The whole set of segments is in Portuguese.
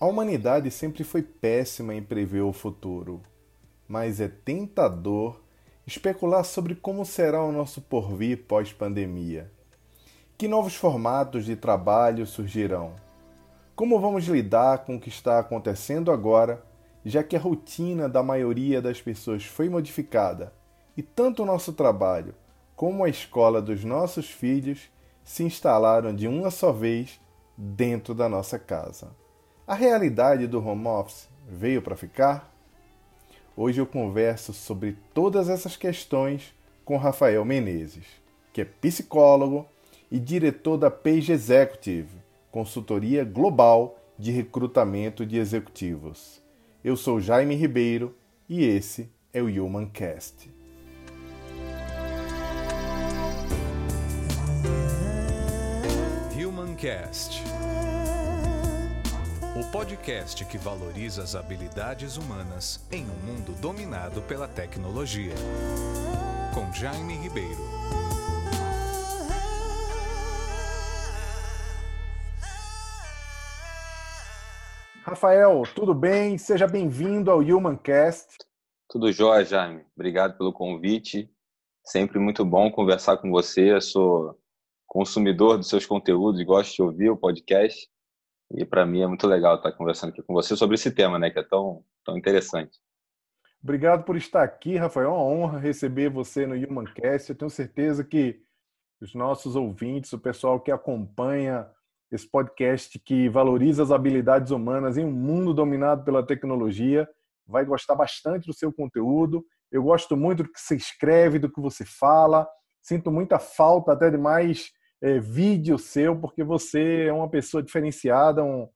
A humanidade sempre foi péssima em prever o futuro, mas é tentador especular sobre como será o nosso porvir pós-pandemia. Que novos formatos de trabalho surgirão? Como vamos lidar com o que está acontecendo agora, já que a rotina da maioria das pessoas foi modificada e tanto o nosso trabalho como a escola dos nossos filhos se instalaram de uma só vez dentro da nossa casa? A realidade do home office veio para ficar? Hoje eu converso sobre todas essas questões com Rafael Menezes, que é psicólogo e diretor da Page Executive, consultoria global de recrutamento de executivos. Eu sou Jaime Ribeiro e esse é o Humancast. Humancast podcast que valoriza as habilidades humanas em um mundo dominado pela tecnologia. Com Jaime Ribeiro. Rafael, tudo bem? Seja bem-vindo ao Humancast. Tudo jóia, Jaime. Obrigado pelo convite. Sempre muito bom conversar com você. Eu sou consumidor dos seus conteúdos e gosto de ouvir o podcast. E para mim é muito legal estar conversando aqui com você sobre esse tema, né, que é tão, tão interessante. Obrigado por estar aqui, Rafael. É uma honra receber você no Humancast. Eu tenho certeza que os nossos ouvintes, o pessoal que acompanha esse podcast que valoriza as habilidades humanas em um mundo dominado pela tecnologia, vai gostar bastante do seu conteúdo. Eu gosto muito do que você escreve, do que você fala. Sinto muita falta até de mais é, vídeo seu, porque você é uma pessoa diferenciada, um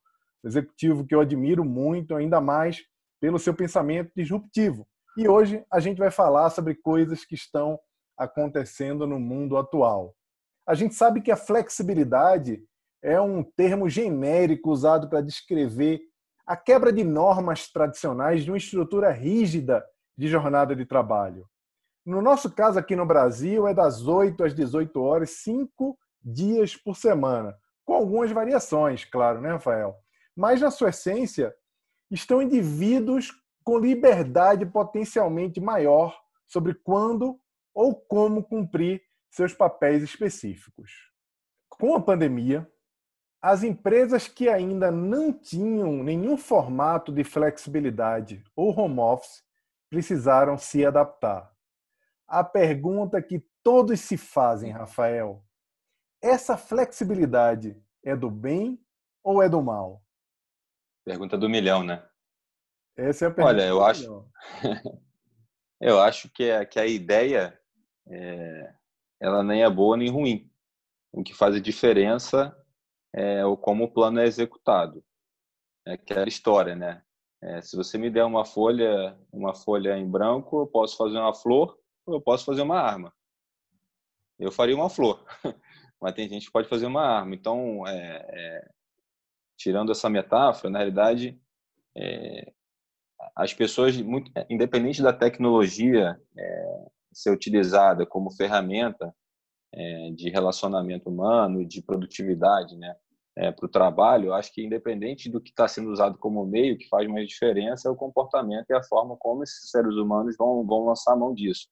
executivo que eu admiro muito, ainda mais pelo seu pensamento disruptivo. E hoje a gente vai falar sobre coisas que estão acontecendo no mundo atual. A gente sabe que a flexibilidade é um termo genérico usado para descrever a quebra de normas tradicionais de uma estrutura rígida de jornada de trabalho. No nosso caso aqui no Brasil, é das 8 às 18 horas, cinco dias por semana, com algumas variações, claro, né, Rafael? Mas, na sua essência, estão indivíduos com liberdade potencialmente maior sobre quando ou como cumprir seus papéis específicos. Com a pandemia, as empresas que ainda não tinham nenhum formato de flexibilidade ou home office precisaram se adaptar. A pergunta que todos se fazem, Rafael, essa flexibilidade é do bem ou é do mal? Pergunta do milhão, né? Essa é a pergunta. Olha, eu acho, eu acho que a, que a ideia é, ela nem é boa nem ruim. O que faz a diferença é o como o plano é executado. É aquela história, né? É, se você me der uma folha, uma folha em branco, eu posso fazer uma flor ou eu posso fazer uma arma. Eu faria uma flor. mas tem gente que pode fazer uma arma. Então, é, é, tirando essa metáfora, na realidade, é, as pessoas, muito, independente da tecnologia é, ser utilizada como ferramenta é, de relacionamento humano, de produtividade, né, é, para o trabalho, eu acho que independente do que está sendo usado como meio, que faz mais diferença é o comportamento e a forma como esses seres humanos vão, vão lançar a mão disso.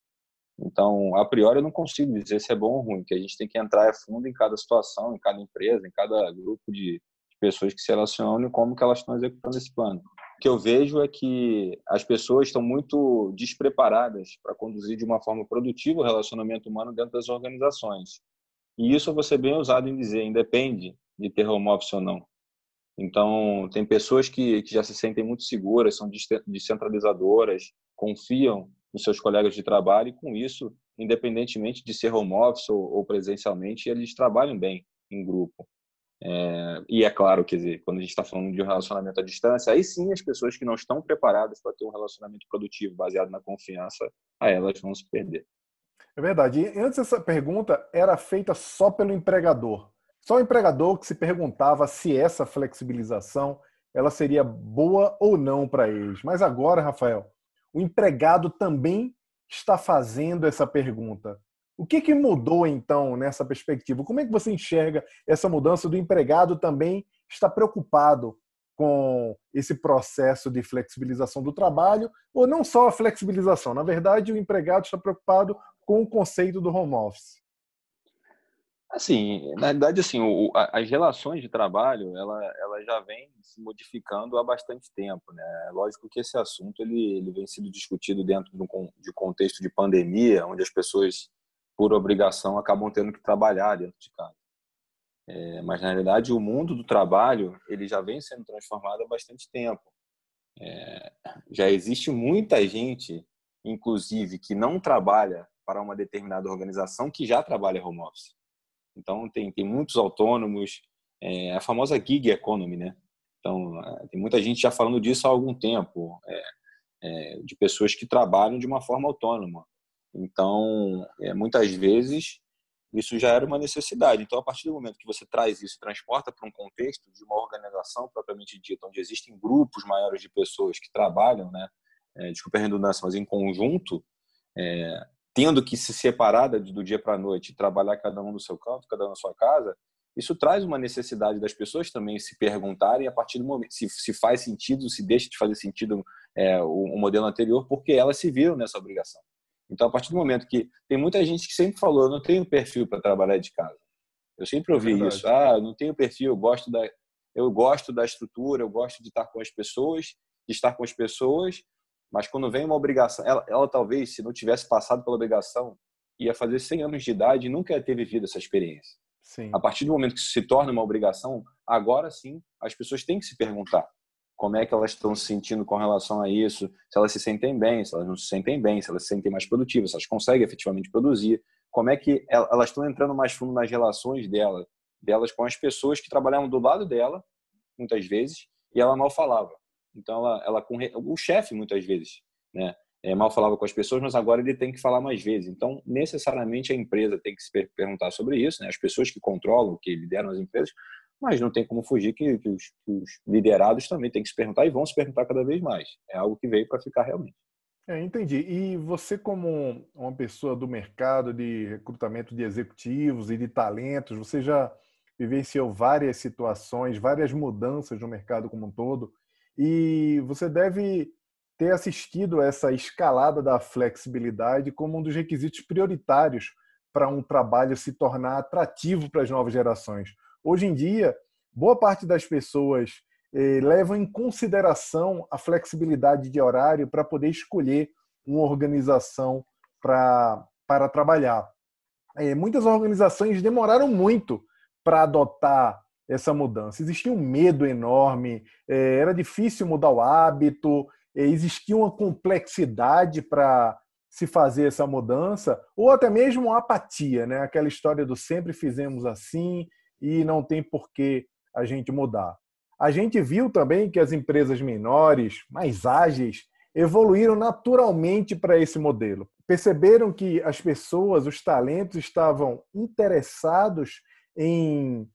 Então, a priori, eu não consigo dizer se é bom ou ruim, que a gente tem que entrar a fundo em cada situação, em cada empresa, em cada grupo de pessoas que se relacionam e como que elas estão executando esse plano. O que eu vejo é que as pessoas estão muito despreparadas para conduzir de uma forma produtiva o relacionamento humano dentro das organizações. E isso ser bem ousado em dizer, independe de ter home office ou não. Então, tem pessoas que, que já se sentem muito seguras, são descentralizadoras, confiam nos seus colegas de trabalho e com isso, independentemente de ser home office ou, ou presencialmente, eles trabalham bem em grupo. É, e é claro, quer dizer, quando a gente está falando de um relacionamento à distância, aí sim as pessoas que não estão preparadas para ter um relacionamento produtivo baseado na confiança, a elas vão se perder. É verdade. E antes essa pergunta era feita só pelo empregador. Só o empregador que se perguntava se essa flexibilização ela seria boa ou não para eles. Mas agora, Rafael, o empregado também está fazendo essa pergunta. O que, que mudou então nessa perspectiva? Como é que você enxerga essa mudança do empregado também está preocupado com esse processo de flexibilização do trabalho, ou não só a flexibilização, na verdade, o empregado está preocupado com o conceito do home office? Assim, na verdade, assim, o, as relações de trabalho, ela, ela já vem se modificando há bastante tempo, né? É lógico que esse assunto ele, ele vem sendo discutido dentro de um de contexto de pandemia, onde as pessoas, por obrigação, acabam tendo que trabalhar dentro de casa. É, mas na realidade, o mundo do trabalho ele já vem sendo transformado há bastante tempo. É, já existe muita gente, inclusive, que não trabalha para uma determinada organização que já trabalha home office. Então, tem, tem muitos autônomos, é, a famosa gig economy, né? Então, é, tem muita gente já falando disso há algum tempo, é, é, de pessoas que trabalham de uma forma autônoma. Então, é, muitas vezes, isso já era uma necessidade. Então, a partir do momento que você traz isso, transporta para um contexto de uma organização propriamente dita, onde existem grupos maiores de pessoas que trabalham, né? É, desculpa a redundância, mas em conjunto, é, tendo que se separar do dia para a noite, trabalhar cada um no seu canto, cada um na sua casa, isso traz uma necessidade das pessoas também se perguntarem a partir do momento se, se faz sentido, se deixa de fazer sentido é, o, o, modelo anterior, porque elas se viram nessa obrigação. Então, a partir do momento que tem muita gente que sempre falou, eu não tenho perfil para trabalhar de casa. Eu sempre ouvi é isso. Ah, eu não tenho perfil, eu gosto da eu gosto da estrutura, eu gosto de estar com as pessoas, de estar com as pessoas, mas quando vem uma obrigação, ela, ela talvez, se não tivesse passado pela obrigação, ia fazer 100 anos de idade e nunca ia ter vivido essa experiência. Sim. A partir do momento que isso se torna uma obrigação, agora sim as pessoas têm que se perguntar como é que elas estão se sentindo com relação a isso, se elas se sentem bem, se elas não se sentem bem, se elas se sentem mais produtivas, se elas conseguem efetivamente produzir, como é que elas estão entrando mais fundo nas relações dela, delas com as pessoas que trabalhavam do lado dela, muitas vezes, e ela mal falava. Então, ela, ela com o chefe, muitas vezes, né? É, mal falava com as pessoas, mas agora ele tem que falar mais vezes. Então, necessariamente, a empresa tem que se perguntar sobre isso, né? As pessoas que controlam, que lideram as empresas, mas não tem como fugir que, que, os, que os, liderados também têm que se perguntar e vão se perguntar cada vez mais. É algo que veio para ficar realmente. É, entendi. E você, como uma pessoa do mercado de recrutamento de executivos e de talentos, você já vivenciou várias situações, várias mudanças no mercado como um todo. E você deve ter assistido essa escalada da flexibilidade como um dos requisitos prioritários para um trabalho se tornar atrativo para as novas gerações. Hoje em dia, boa parte das pessoas eh, levam em consideração a flexibilidade de horário para poder escolher uma organização para, para trabalhar. Eh, muitas organizações demoraram muito para adotar essa mudança. Existia um medo enorme, é, era difícil mudar o hábito, é, existia uma complexidade para se fazer essa mudança, ou até mesmo uma apatia, né? aquela história do sempre fizemos assim e não tem por que a gente mudar. A gente viu também que as empresas menores, mais ágeis, evoluíram naturalmente para esse modelo. Perceberam que as pessoas, os talentos estavam interessados em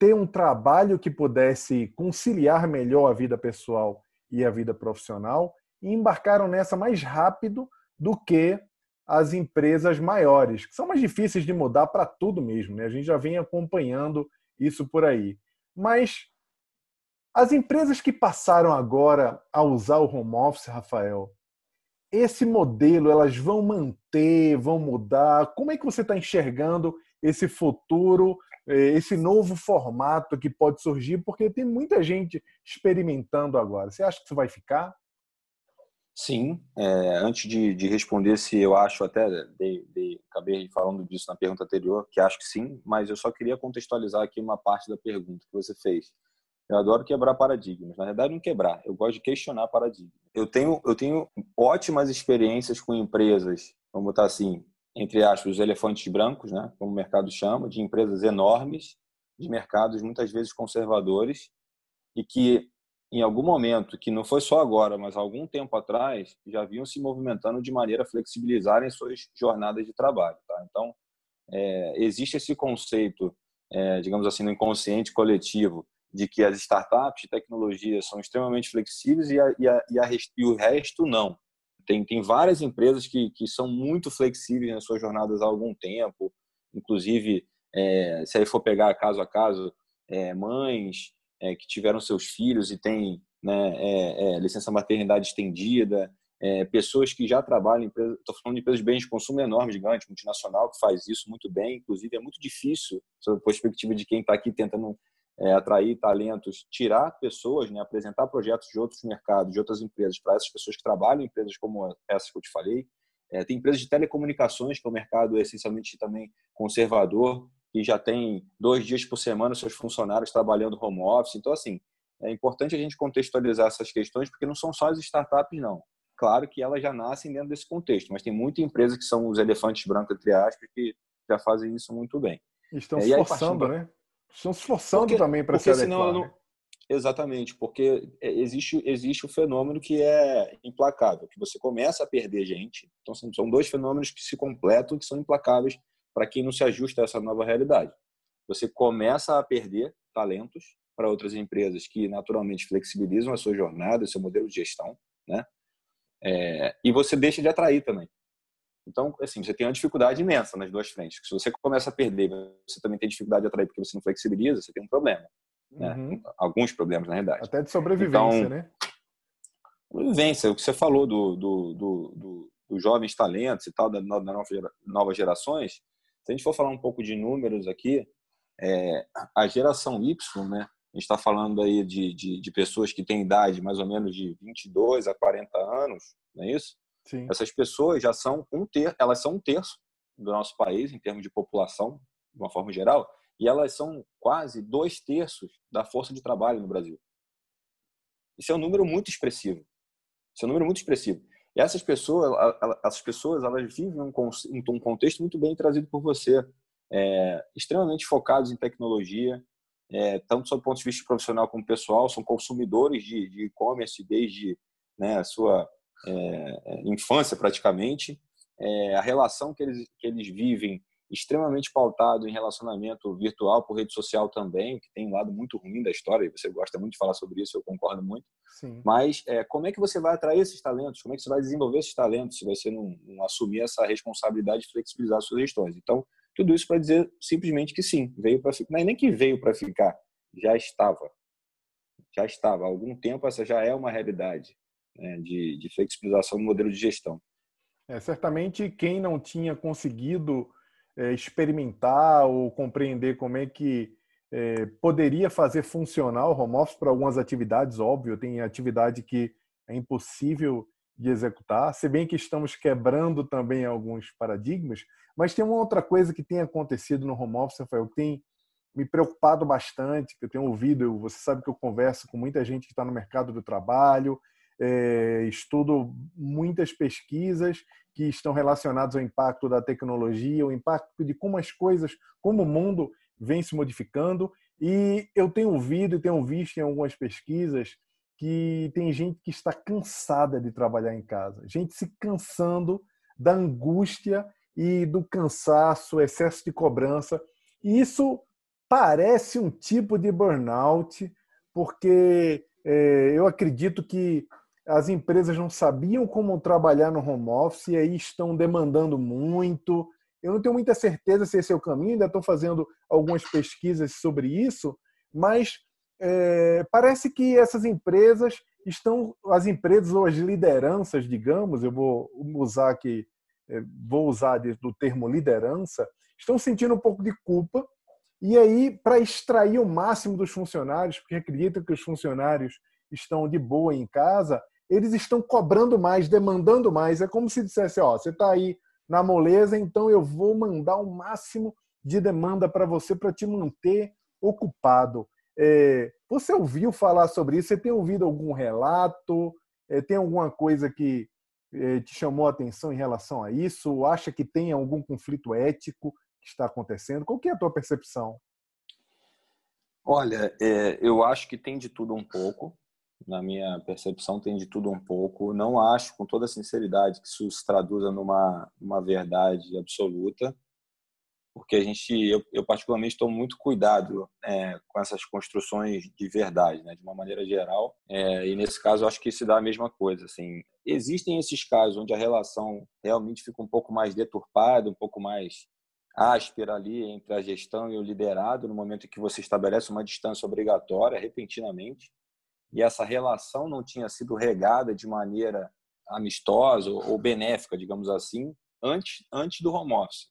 ter um trabalho que pudesse conciliar melhor a vida pessoal e a vida profissional e embarcaram nessa mais rápido do que as empresas maiores, que são mais difíceis de mudar para tudo mesmo, né? A gente já vem acompanhando isso por aí. Mas as empresas que passaram agora a usar o home office, Rafael, esse modelo elas vão manter, vão mudar? Como é que você está enxergando esse futuro esse novo formato que pode surgir, porque tem muita gente experimentando agora. Você acha que isso vai ficar? Sim. É, antes de, de, responder se eu acho, até de, de, acabei falando disso na pergunta anterior, que acho que sim, mas eu só queria contextualizar aqui uma parte da pergunta que você fez. Eu adoro quebrar paradigmas. Na verdade, não quebrar. Eu gosto de questionar paradigmas. Eu tenho, eu tenho ótimas experiências com empresas, vamos botar assim, entre aspas, os elefantes brancos, né, como o mercado chama, de empresas enormes, de mercados muitas vezes conservadores, e que em algum momento, que não foi só agora, mas algum tempo atrás, já vinham se movimentando de maneira a flexibilizarem suas jornadas de trabalho. Tá? Então, é, existe esse conceito, é, digamos assim, no inconsciente coletivo, de que as startups de tecnologia são extremamente flexíveis e, a, e, a, e, a, e o resto não. Tem, tem várias empresas que, que são muito flexíveis nas suas jornadas há algum tempo, inclusive, é, se aí for pegar caso a caso, é, mães é, que tiveram seus filhos e têm né, é, é, licença maternidade estendida, é, pessoas que já trabalham, estou falando de empresas de bens de consumo enorme, gigante, multinacional, que faz isso muito bem. Inclusive, é muito difícil, sob a perspectiva de quem está aqui tentando é, atrair talentos, tirar pessoas, né, apresentar projetos de outros mercados, de outras empresas, para essas pessoas que trabalham em empresas como essa que eu te falei. É, tem empresas de telecomunicações, que é um mercado essencialmente também conservador, que já tem dois dias por semana seus funcionários trabalhando home office. Então, assim, é importante a gente contextualizar essas questões, porque não são só as startups, não. Claro que elas já nascem dentro desse contexto, mas tem muita empresa que são os elefantes brancos, entre aspas, que já fazem isso muito bem. Estão é, se forçando, né? Estão se forçando porque, também para se adequar. Não... Né? Exatamente, porque é, existe, existe o fenômeno que é implacável, que você começa a perder gente. Então, são dois fenômenos que se completam que são implacáveis para quem não se ajusta a essa nova realidade. Você começa a perder talentos para outras empresas que naturalmente flexibilizam a sua jornada, o seu modelo de gestão, né? É, e você deixa de atrair também. Então, assim, você tem uma dificuldade imensa nas duas frentes. Se você começa a perder, você também tem dificuldade de atrair porque você não flexibiliza, você tem um problema. Né? Uhum. Alguns problemas, na realidade. Até de sobrevivência, então, né? Sobrevivência, o que você falou do, do, do, do, dos jovens talentos e tal, das novas gerações, se a gente for falar um pouco de números aqui, é, a geração Y, né? A gente está falando aí de, de, de, pessoas que têm idade mais ou menos de 22 a 40 anos, não é isso? Sim. Essas pessoas já são um terço, elas são um terço do nosso país em termos de população, de uma forma geral, e elas são quase dois terços da força de trabalho no Brasil. Isso é um número muito expressivo. Isso é um número muito expressivo. E essas pessoas, essas pessoas, elas vivem um, contexto muito bem trazido por você, é, extremamente focados em tecnologia, é, tanto do ponto de vista profissional como pessoal, são consumidores de e-commerce desde né, a sua é, é, infância praticamente. É, a relação que eles, que eles vivem extremamente pautado em relacionamento virtual por rede social também, que tem um lado muito ruim da história, e você gosta muito de falar sobre isso, eu concordo muito. Sim. Mas é, como é que você vai atrair esses talentos? Como é que você vai desenvolver esses talentos se você não, não assumir essa responsabilidade de flexibilizar suas gestões? Então, tudo isso para dizer simplesmente que sim, veio para ficar. Nem que veio para ficar, já estava. Já estava. Há algum tempo essa já é uma realidade né, de, de flexibilização do modelo de gestão. É, certamente quem não tinha conseguido é, experimentar ou compreender como é que é, poderia fazer funcionar o home office para algumas atividades, óbvio, tem atividade que é impossível de executar, se bem que estamos quebrando também alguns paradigmas, mas tem uma outra coisa que tem acontecido no home office, Rafael, que tem me preocupado bastante, que eu tenho ouvido, você sabe que eu converso com muita gente que está no mercado do trabalho, é, estudo muitas pesquisas que estão relacionadas ao impacto da tecnologia, o impacto de como as coisas, como o mundo vem se modificando. E eu tenho ouvido e tenho visto em algumas pesquisas que tem gente que está cansada de trabalhar em casa, gente se cansando da angústia e do cansaço, excesso de cobrança. E isso parece um tipo de burnout, porque é, eu acredito que as empresas não sabiam como trabalhar no home office e aí estão demandando muito. Eu não tenho muita certeza se esse é o caminho, ainda estou fazendo algumas pesquisas sobre isso, mas é, parece que essas empresas estão, as empresas ou as lideranças, digamos, eu vou usar aqui, é, vou usar do termo liderança, estão sentindo um pouco de culpa e aí para extrair o máximo dos funcionários, porque acreditam que os funcionários estão de boa em casa, eles estão cobrando mais, demandando mais. É como se dissesse, ó, você está aí na moleza, então eu vou mandar o máximo de demanda para você para te manter ocupado. É, você ouviu falar sobre isso? Você tem ouvido algum relato? É, tem alguma coisa que é, te chamou a atenção em relação a isso? Acha que tem algum conflito ético que está acontecendo? Qual é a tua percepção? Olha, é, eu acho que tem de tudo um pouco. Na minha percepção, tem de tudo um pouco. Não acho, com toda sinceridade, que isso se traduza numa, numa verdade absoluta porque a gente, eu, eu particularmente estou muito cuidado é, com essas construções de verdade, né, de uma maneira geral. É, e nesse caso, acho que se dá a mesma coisa. Assim, existem esses casos onde a relação realmente fica um pouco mais deturpada, um pouco mais áspera ali entre a gestão e o liderado, no momento em que você estabelece uma distância obrigatória, repentinamente, e essa relação não tinha sido regada de maneira amistosa ou benéfica, digamos assim, antes, antes do home office.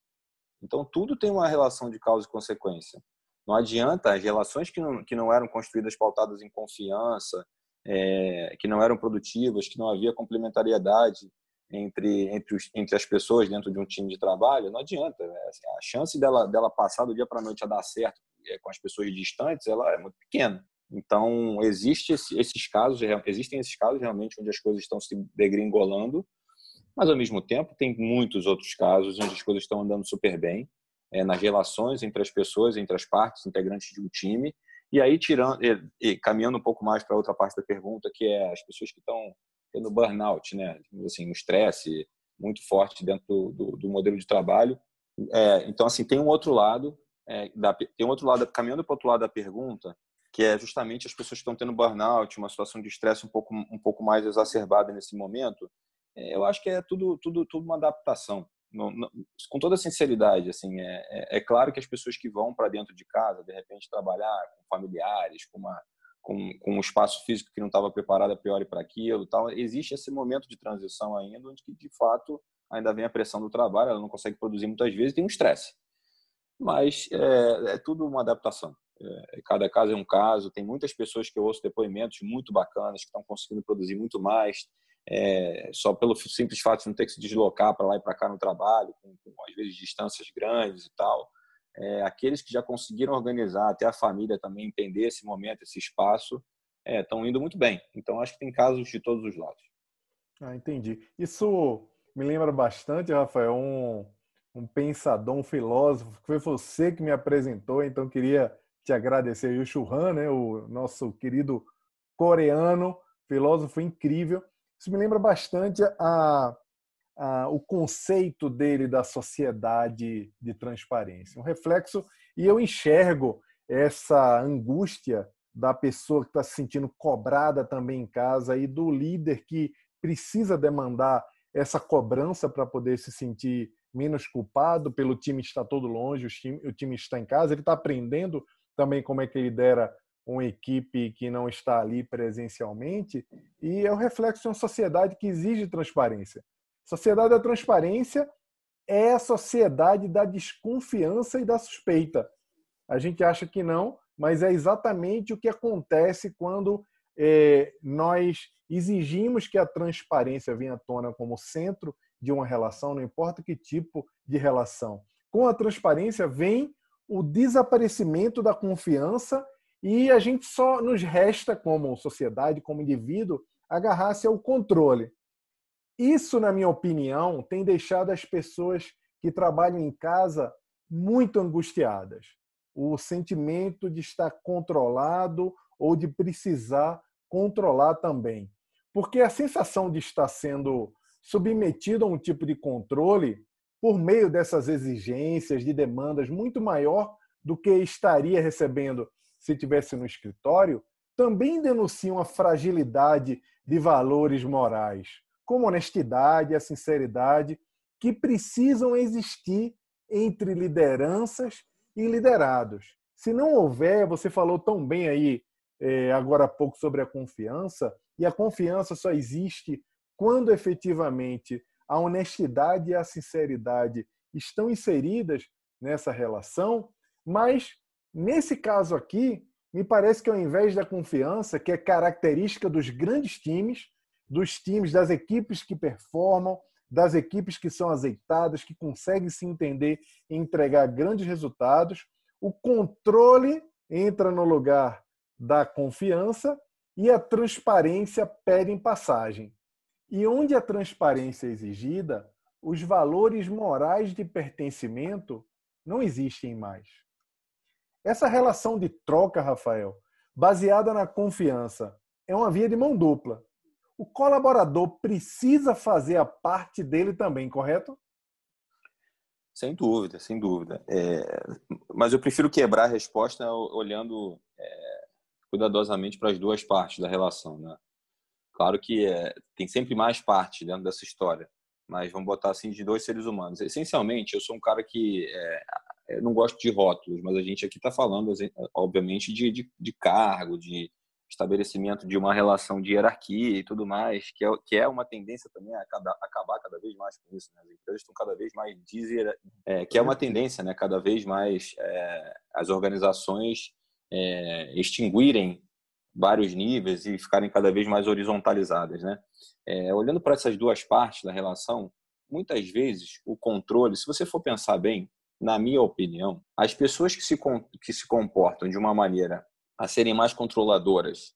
Então, tudo tem uma relação de causa e consequência. Não adianta as relações que não, que não eram construídas pautadas em confiança, é, que não eram produtivas, que não havia complementariedade entre, entre, os, entre as pessoas dentro de um time de trabalho, não adianta. Né? Assim, a chance dela, dela passar do dia para a noite a dar certo é, com as pessoas distantes ela é muito pequena. Então, existe esse, esses casos, existem esses casos realmente onde as coisas estão se degringolando, mas ao mesmo tempo tem muitos outros casos onde as coisas estão andando super bem, é, nas relações entre as pessoas, entre as partes integrantes de um time, e aí tirando, e, e caminhando um pouco mais para outra parte da pergunta, que é as pessoas que estão tendo burnout, né, assim, um estresse muito forte dentro do, do, do modelo de trabalho. É, então, assim, tem um outro lado, é, da, tem um outro lado, caminhando para o outro lado da pergunta, que é justamente as pessoas que estão tendo burnout, uma situação de estresse um pouco, um pouco mais exacerbada nesse momento, é, eu acho que é tudo, tudo, tudo uma adaptação. Com toda sinceridade, assim, é, é, é, claro que as pessoas que vão para dentro de casa, de repente trabalhar com familiares, com, uma, com, com um espaço físico que não estava preparado a priori para aquilo, tal, existe esse momento de transição ainda, onde de fato ainda vem a pressão do trabalho, ela não consegue produzir muitas vezes, tem um estresse. Mas é, é tudo uma adaptação. É, cada caso é um caso. Tem muitas pessoas que eu ouço depoimentos muito bacanas que estão conseguindo produzir muito mais, é, só pelo simples fato de não ter que se deslocar para lá e para cá no trabalho, com, com, às vezes distâncias grandes e tal. É, aqueles que já conseguiram organizar, até a família também entender esse momento, esse espaço, estão é, indo muito bem. Então, acho que tem casos de todos os lados. Ah, entendi. Isso me lembra bastante, Rafael, um, um pensador, um filósofo, que foi você que me apresentou, então queria te agradecer. o Churran, né, o nosso querido coreano, filósofo incrível. Isso me lembra bastante a, a, o conceito dele da sociedade de transparência. Um reflexo, e eu enxergo essa angústia da pessoa que está se sentindo cobrada também em casa e do líder que precisa demandar essa cobrança para poder se sentir menos culpado pelo time estar todo longe, o time, o time está em casa, ele está aprendendo também como é que lidera uma equipe que não está ali presencialmente, e é o reflexo de uma sociedade que exige transparência. Sociedade da transparência é a sociedade da desconfiança e da suspeita. A gente acha que não, mas é exatamente o que acontece quando é, nós exigimos que a transparência venha à tona como centro de uma relação, não importa que tipo de relação. Com a transparência vem o desaparecimento da confiança e a gente só nos resta, como sociedade, como indivíduo, agarrar-se ao controle. Isso, na minha opinião, tem deixado as pessoas que trabalham em casa muito angustiadas. O sentimento de estar controlado ou de precisar controlar também. Porque a sensação de estar sendo submetido a um tipo de controle por meio dessas exigências de demandas muito maior do que estaria recebendo se tivesse no escritório, também denunciam a fragilidade de valores morais, como a honestidade a sinceridade, que precisam existir entre lideranças e liderados. Se não houver, você falou tão bem aí é, agora há pouco sobre a confiança, e a confiança só existe quando efetivamente a honestidade e a sinceridade estão inseridas nessa relação, mas nesse caso aqui, me parece que ao invés da confiança, que é característica dos grandes times, dos times, das equipes que performam, das equipes que são azeitadas, que conseguem se entender e entregar grandes resultados, o controle entra no lugar da confiança e a transparência pede em passagem. E onde a transparência é exigida, os valores morais de pertencimento não existem mais. Essa relação de troca, Rafael, baseada na confiança, é uma via de mão dupla. O colaborador precisa fazer a parte dele também, correto? Sem dúvida, sem dúvida. É, mas eu prefiro quebrar a resposta olhando é, cuidadosamente para as duas partes da relação. Né? Claro que é, tem sempre mais partes dentro dessa história, mas vamos botar assim de dois seres humanos. Essencialmente, eu sou um cara que é, não gosto de rótulos, mas a gente aqui está falando, obviamente, de, de, de, cargo, de estabelecimento de uma relação de hierarquia e tudo mais, que é, que é uma tendência também a cada, acabar cada vez mais com isso. Né? As empresas estão cada vez mais dizer, é, que é uma tendência, né? Cada vez mais é, as organizações é, extinguirem vários níveis e ficarem cada vez mais horizontalizadas, né? É, olhando para essas duas partes da relação, muitas vezes o controle, se você for pensar bem, na minha opinião, as pessoas que se, que se comportam de uma maneira a serem mais controladoras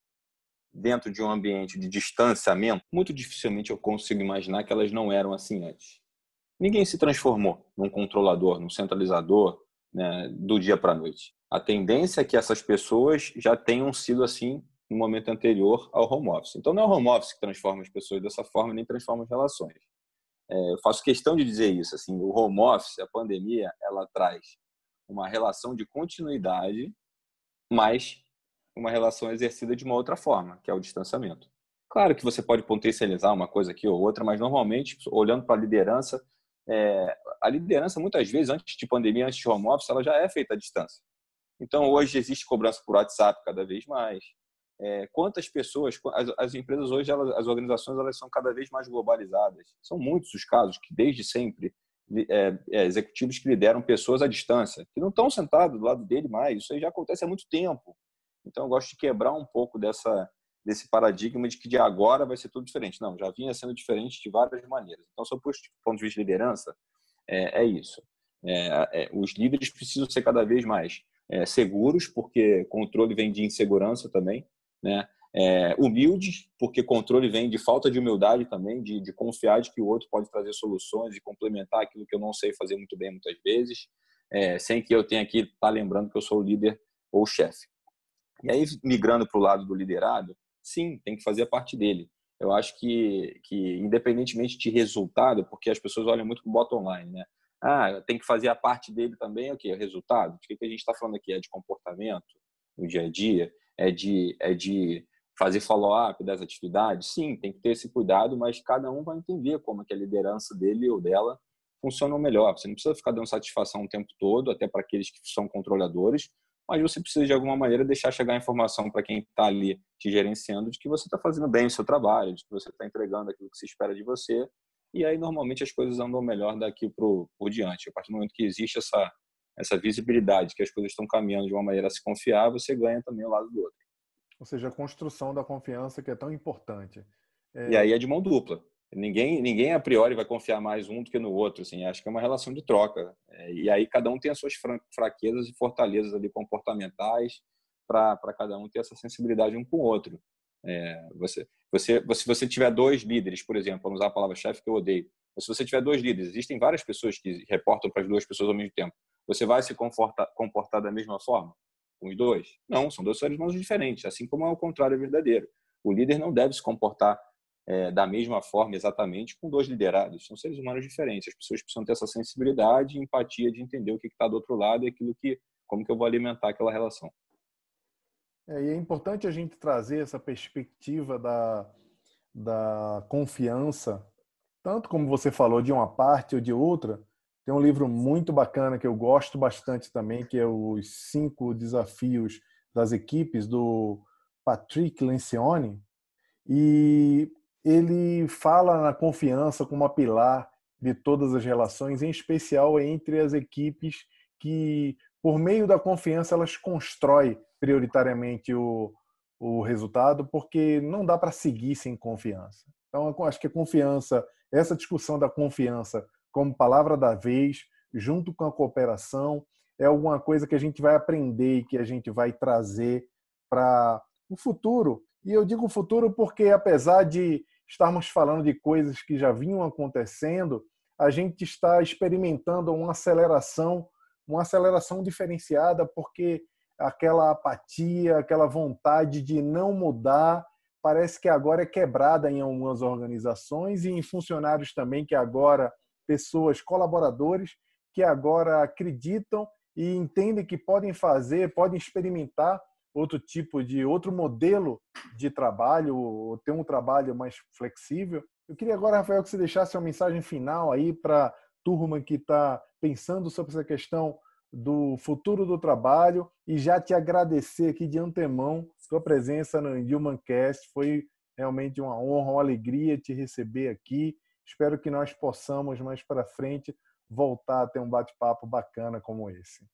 dentro de um ambiente de distanciamento, muito dificilmente eu consigo imaginar que elas não eram assim antes. Ninguém se transformou num controlador, num centralizador né, do dia para a noite. A tendência é que essas pessoas já tenham sido assim no momento anterior ao home office. Então, não é o home office que transforma as pessoas dessa forma, nem transforma as relações. É, eu faço questão de dizer isso. Assim, o home office, a pandemia, ela traz uma relação de continuidade, mas uma relação exercida de uma outra forma, que é o distanciamento. Claro que você pode potencializar uma coisa aqui ou outra, mas normalmente, olhando para a liderança, é, a liderança, muitas vezes, antes de pandemia, antes de home office, ela já é feita à distância. Então, hoje existe cobrança por WhatsApp cada vez mais, é, quantas pessoas, as, as empresas hoje, elas, as organizações, elas são cada vez mais globalizadas. São muitos os casos que, desde sempre, é, é, executivos que lideram pessoas à distância, que não estão sentados do lado dele mais. Isso aí já acontece há muito tempo. Então, eu gosto de quebrar um pouco dessa, desse paradigma de que de agora vai ser tudo diferente. Não, já vinha sendo diferente de várias maneiras. Então, sob o ponto de vista de liderança, é, é isso. É, é, os líderes precisam ser cada vez mais é, seguros, porque controle vem de insegurança também né? É, humilde, porque controle vem de falta de humildade também, de, de confiar de que o outro pode trazer soluções e complementar aquilo que eu não sei fazer muito bem muitas vezes, é, sem que eu tenha que estar tá lembrando que eu sou o líder ou o chefe. E aí, migrando para o lado do liderado, sim, tem que fazer parte dele. Eu acho que, que independentemente de resultado, porque as pessoas olham muito para o bottom line, né? Ah, tem que fazer a parte dele também, o que? O resultado? O que a gente está falando aqui? É de comportamento no dia a dia? é de, é de fazer follow-up das atividades, sim, tem que ter esse cuidado, mas cada um vai entender como é que a liderança dele ou dela funciona melhor. Você não precisa ficar dando satisfação o tempo todo, até para aqueles que são controladores, mas você precisa de alguma maneira deixar chegar a informação para quem está ali te gerenciando de que você está fazendo bem o seu trabalho, de que você está entregando aquilo que se espera de você, e aí normalmente as coisas andam melhor daqui por, por diante. A partir do momento que existe essa essa visibilidade que as coisas estão caminhando de uma maneira a se confiar, você ganha também o lado do outro. Ou seja, a construção da confiança que é tão importante. É... E aí é de mão dupla. Ninguém, ninguém a priori vai confiar mais um do que no outro. Assim, acho que é uma relação de troca. É, e aí cada um tem as suas fraquezas e fortalezas ali comportamentais para cada um ter essa sensibilidade um com o outro. É, você, você, se você tiver dois líderes, por exemplo, vamos usar a palavra chefe que eu odeio, se você tiver dois líderes, existem várias pessoas que reportam para as duas pessoas ao mesmo tempo. Você vai se comportar, comportar da mesma forma com os dois? Não, são dois seres humanos diferentes, assim como é o contrário verdadeiro. O líder não deve se comportar é, da mesma forma exatamente com dois liderados. São seres humanos diferentes. As pessoas precisam ter essa sensibilidade e empatia de entender o que está do outro lado e aquilo que, como que eu vou alimentar aquela relação. É, e é importante a gente trazer essa perspectiva da, da confiança, tanto como você falou, de uma parte ou de outra, tem um livro muito bacana que eu gosto bastante também, que é Os Cinco Desafios das Equipes, do Patrick Lencioni. E ele fala na confiança como a pilar de todas as relações, em especial entre as equipes que, por meio da confiança, elas constroem prioritariamente o, o resultado, porque não dá para seguir sem confiança. Então, acho que a confiança, essa discussão da confiança como palavra da vez, junto com a cooperação, é alguma coisa que a gente vai aprender e que a gente vai trazer para o futuro. E eu digo futuro porque, apesar de estarmos falando de coisas que já vinham acontecendo, a gente está experimentando uma aceleração, uma aceleração diferenciada, porque aquela apatia, aquela vontade de não mudar, parece que agora é quebrada em algumas organizações e em funcionários também que agora pessoas, colaboradores, que agora acreditam e entendem que podem fazer, podem experimentar outro tipo de outro modelo de trabalho, ter um trabalho mais flexível. Eu queria agora, Rafael, que você deixasse uma mensagem final aí para turma que está pensando sobre essa questão do futuro do trabalho e já te agradecer aqui de antemão sua presença no Humancast. Foi realmente uma honra, uma alegria te receber aqui. Espero que nós possamos mais para frente voltar a ter um bate-papo bacana como esse.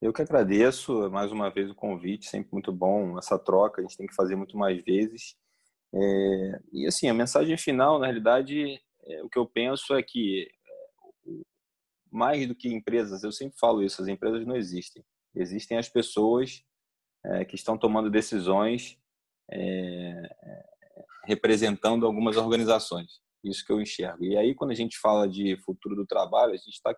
Eu que agradeço mais uma vez o convite, sempre muito bom essa troca, a gente tem que fazer muito mais vezes. É, e assim, a mensagem final, na realidade, é, o que eu penso é que mais do que empresas, eu sempre falo isso, as empresas não existem. Existem as pessoas é, que estão tomando decisões é, representando algumas organizações. Isso que eu enxergo. E aí, quando a gente fala de futuro do trabalho, a gente tá,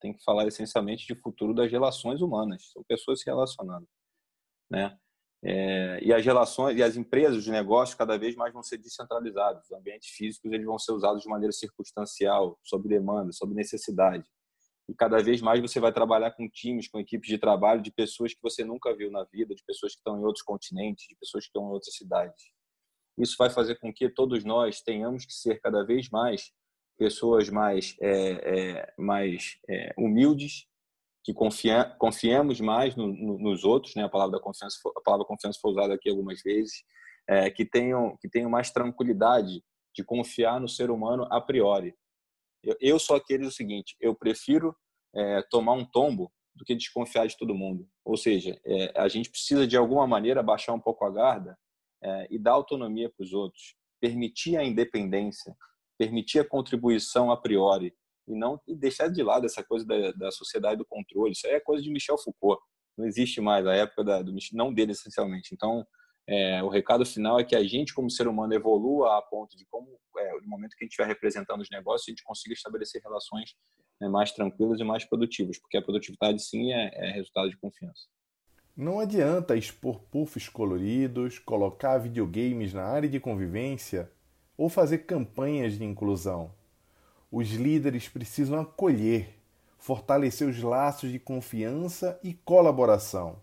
tem que falar essencialmente de futuro das relações humanas. São pessoas se relacionando, né? É, e as relações e as empresas, os negócios cada vez mais vão ser descentralizados. Os ambientes físicos eles vão ser usados de maneira circunstancial, sob demanda, sob necessidade. E cada vez mais você vai trabalhar com times, com equipes de trabalho de pessoas que você nunca viu na vida, de pessoas que estão em outros continentes, de pessoas que estão em outras cidades. Isso vai fazer com que todos nós tenhamos que ser cada vez mais pessoas mais, é, é, mais é, humildes, que confia, confiemos mais no, no, nos outros, né? A palavra confiança, a palavra confiança foi usada aqui algumas vezes, é, que tenham que tenham mais tranquilidade de confiar no ser humano a priori. Eu, sou aquele do seguinte, eu prefiro é, tomar um tombo do que desconfiar de todo mundo. Ou seja, é, a gente precisa de alguma maneira baixar um pouco a garda é, e dar autonomia para os outros, permitir a independência, permitir a contribuição a priori e não e deixar de lado essa coisa da, da sociedade do controle. Isso aí é coisa de Michel Foucault. Não existe mais a época da, do não dele essencialmente. Então, é, o recado final é que a gente, como ser humano, evolua a ponto de como, é, no momento que a gente estiver representando os negócios, a gente consiga estabelecer relações né, mais tranquilas e mais produtivas, porque a produtividade, sim, é, é resultado de confiança. Não adianta expor puffs coloridos, colocar videogames na área de convivência ou fazer campanhas de inclusão. Os líderes precisam acolher, fortalecer os laços de confiança e colaboração.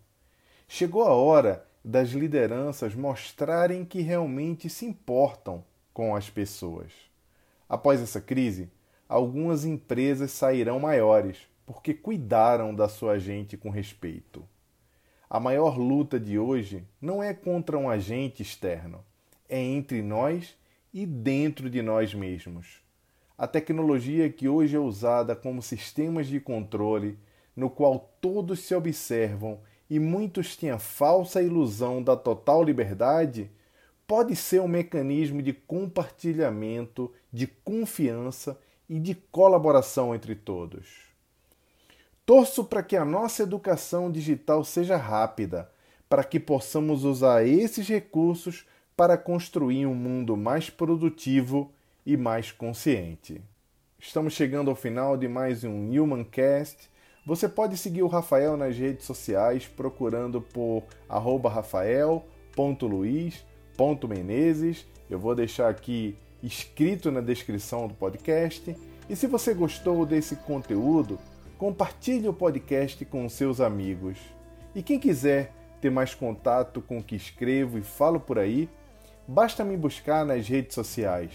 Chegou a hora das lideranças mostrarem que realmente se importam com as pessoas. Após essa crise, algumas empresas sairão maiores porque cuidaram da sua gente com respeito. A maior luta de hoje não é contra um agente externo, é entre nós e dentro de nós mesmos. A tecnologia que hoje é usada como sistemas de controle, no qual todos se observam e muitos a falsa ilusão da total liberdade, pode ser um mecanismo de compartilhamento, de confiança e de colaboração entre todos. Torço para que a nossa educação digital seja rápida, para que possamos usar esses recursos para construir um mundo mais produtivo e mais consciente. Estamos chegando ao final de mais um Humancast. Você pode seguir o Rafael nas redes sociais procurando por rafael.luiz.menezes. Eu vou deixar aqui escrito na descrição do podcast. E se você gostou desse conteúdo, compartilhe o podcast com seus amigos. E quem quiser ter mais contato com o que escrevo e falo por aí, basta me buscar nas redes sociais.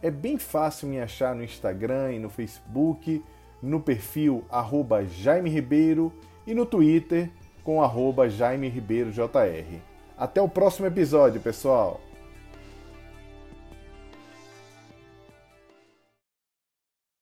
É bem fácil me achar no Instagram e no Facebook, no perfil arroba Jaime Ribeiro e no Twitter com arroba Jaime Ribeiro JR. Até o próximo episódio, pessoal!